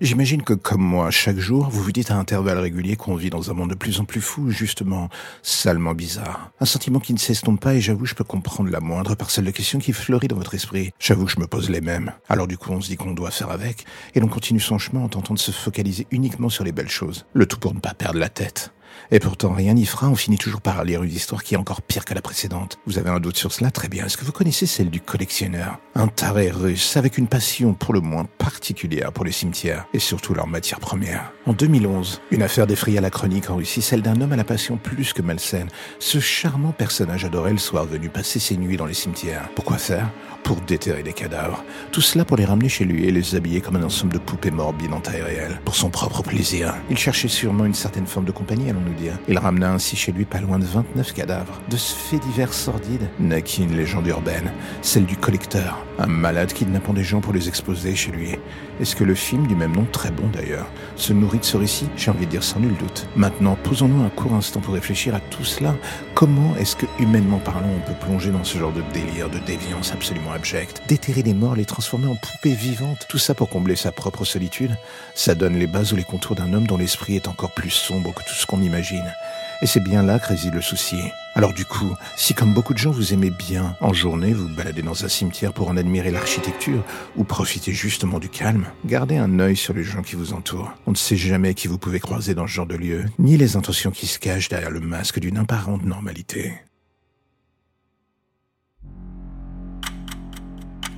J'imagine que, comme moi, chaque jour, vous vous dites à intervalles réguliers qu'on vit dans un monde de plus en plus fou, justement, salement bizarre. Un sentiment qui ne s'estompe pas et j'avoue, je peux comprendre la moindre parcelle de questions qui fleurit dans votre esprit. J'avoue, je me pose les mêmes. Alors du coup, on se dit qu'on doit faire avec, et l'on continue son chemin en tentant de se focaliser uniquement sur les belles choses. Le tout pour ne pas perdre la tête. Et pourtant, rien n'y fera, on finit toujours par lire une histoire qui est encore pire que la précédente. Vous avez un doute sur cela? Très bien. Est-ce que vous connaissez celle du collectionneur? Un taré russe avec une passion pour le moins particulière pour les cimetières et surtout leurs matières premières. En 2011, une affaire défraya la chronique en Russie, celle d'un homme à la passion plus que malsaine. Ce charmant personnage adorait le soir venu passer ses nuits dans les cimetières. Pourquoi faire? Pour déterrer des cadavres. Tout cela pour les ramener chez lui et les habiller comme un ensemble de poupées morbides en taille réelle. Pour son propre plaisir. Il cherchait sûrement une certaine forme de compagnie, allons-nous dire. Il ramena ainsi chez lui pas loin de 29 cadavres. De ce fait divers sordide naquit une légende urbaine, celle du collecteur, un malade kidnappant des gens pour les exposer chez lui. Est-ce que le film du même nom, très bon d'ailleurs, se nourrit de ce récit? J'ai envie de dire sans nul doute. Maintenant, posons-nous un court instant pour réfléchir à tout cela. Comment est-ce que, humainement parlant, on peut plonger dans ce genre de délire, de déviance absolument abjecte? Déterrer les morts, les transformer en poupées vivantes, tout ça pour combler sa propre solitude? Ça donne les bases ou les contours d'un homme dont l'esprit est encore plus sombre que tout ce qu'on imagine et c'est bien là que réside le souci. Alors du coup, si comme beaucoup de gens vous aimez bien, en journée vous baladez dans un cimetière pour en admirer l'architecture ou profiter justement du calme, gardez un œil sur les gens qui vous entourent. On ne sait jamais qui vous pouvez croiser dans ce genre de lieu, ni les intentions qui se cachent derrière le masque d'une apparente normalité.